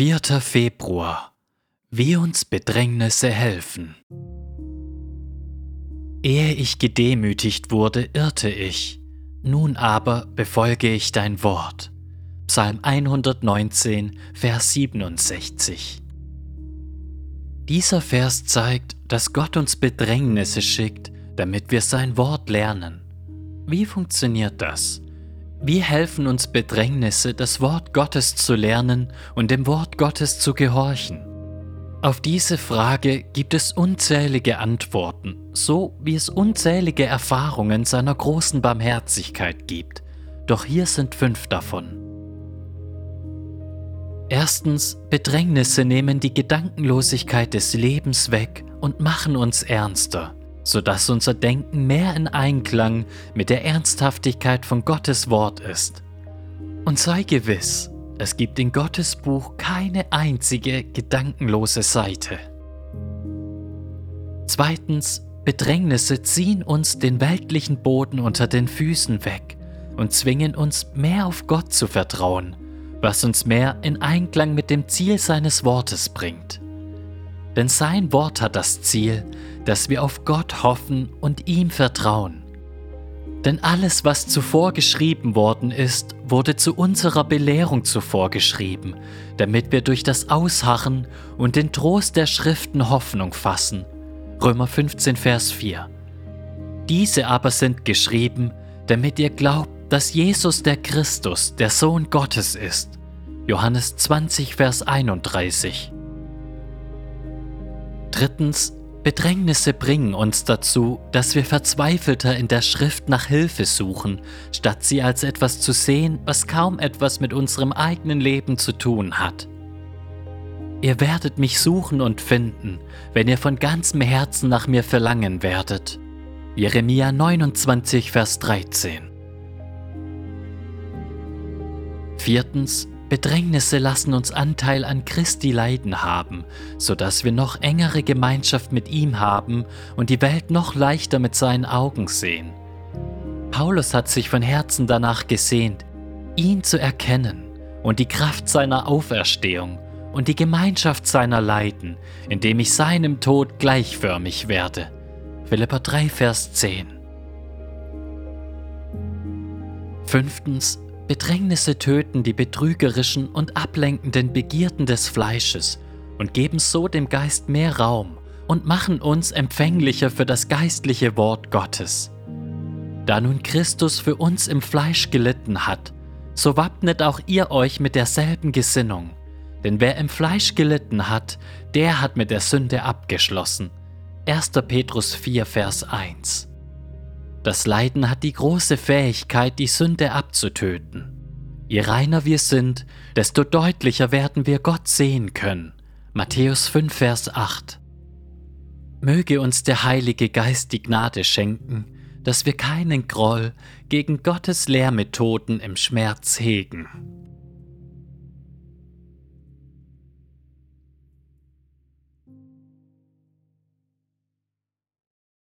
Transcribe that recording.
4. Februar Wie uns Bedrängnisse helfen. Ehe ich gedemütigt wurde, irrte ich, nun aber befolge ich dein Wort. Psalm 119, Vers 67. Dieser Vers zeigt, dass Gott uns Bedrängnisse schickt, damit wir sein Wort lernen. Wie funktioniert das? Wie helfen uns Bedrängnisse, das Wort Gottes zu lernen und dem Wort Gottes zu gehorchen? Auf diese Frage gibt es unzählige Antworten, so wie es unzählige Erfahrungen seiner großen Barmherzigkeit gibt. Doch hier sind fünf davon. Erstens, Bedrängnisse nehmen die Gedankenlosigkeit des Lebens weg und machen uns ernster sodass unser Denken mehr in Einklang mit der Ernsthaftigkeit von Gottes Wort ist. Und sei gewiss, es gibt in Gottes Buch keine einzige gedankenlose Seite. Zweitens, Bedrängnisse ziehen uns den weltlichen Boden unter den Füßen weg und zwingen uns mehr auf Gott zu vertrauen, was uns mehr in Einklang mit dem Ziel seines Wortes bringt. Denn sein Wort hat das Ziel, dass wir auf Gott hoffen und ihm vertrauen. Denn alles, was zuvor geschrieben worden ist, wurde zu unserer Belehrung zuvor geschrieben, damit wir durch das Ausharren und den Trost der Schriften Hoffnung fassen. Römer 15, Vers 4. Diese aber sind geschrieben, damit ihr glaubt, dass Jesus der Christus, der Sohn Gottes ist. Johannes 20, Vers 31. Drittens, Bedrängnisse bringen uns dazu, dass wir verzweifelter in der Schrift nach Hilfe suchen, statt sie als etwas zu sehen, was kaum etwas mit unserem eigenen Leben zu tun hat. Ihr werdet mich suchen und finden, wenn ihr von ganzem Herzen nach mir verlangen werdet. Jeremia 29, Vers 13. Viertens, Bedrängnisse lassen uns Anteil an Christi Leiden haben, sodass wir noch engere Gemeinschaft mit ihm haben und die Welt noch leichter mit seinen Augen sehen. Paulus hat sich von Herzen danach gesehnt, ihn zu erkennen und die Kraft seiner Auferstehung und die Gemeinschaft seiner Leiden, indem ich seinem Tod gleichförmig werde. Philippa 3, Vers 10. Fünftens, Bedrängnisse töten die betrügerischen und ablenkenden Begierden des Fleisches und geben so dem Geist mehr Raum und machen uns empfänglicher für das geistliche Wort Gottes. Da nun Christus für uns im Fleisch gelitten hat, so wappnet auch ihr euch mit derselben Gesinnung. Denn wer im Fleisch gelitten hat, der hat mit der Sünde abgeschlossen. 1. Petrus 4, Vers 1. Das Leiden hat die große Fähigkeit, die Sünde abzutöten. Je reiner wir sind, desto deutlicher werden wir Gott sehen können. Matthäus 5, Vers 8. Möge uns der Heilige Geist die Gnade schenken, dass wir keinen Groll gegen Gottes Lehrmethoden im Schmerz hegen.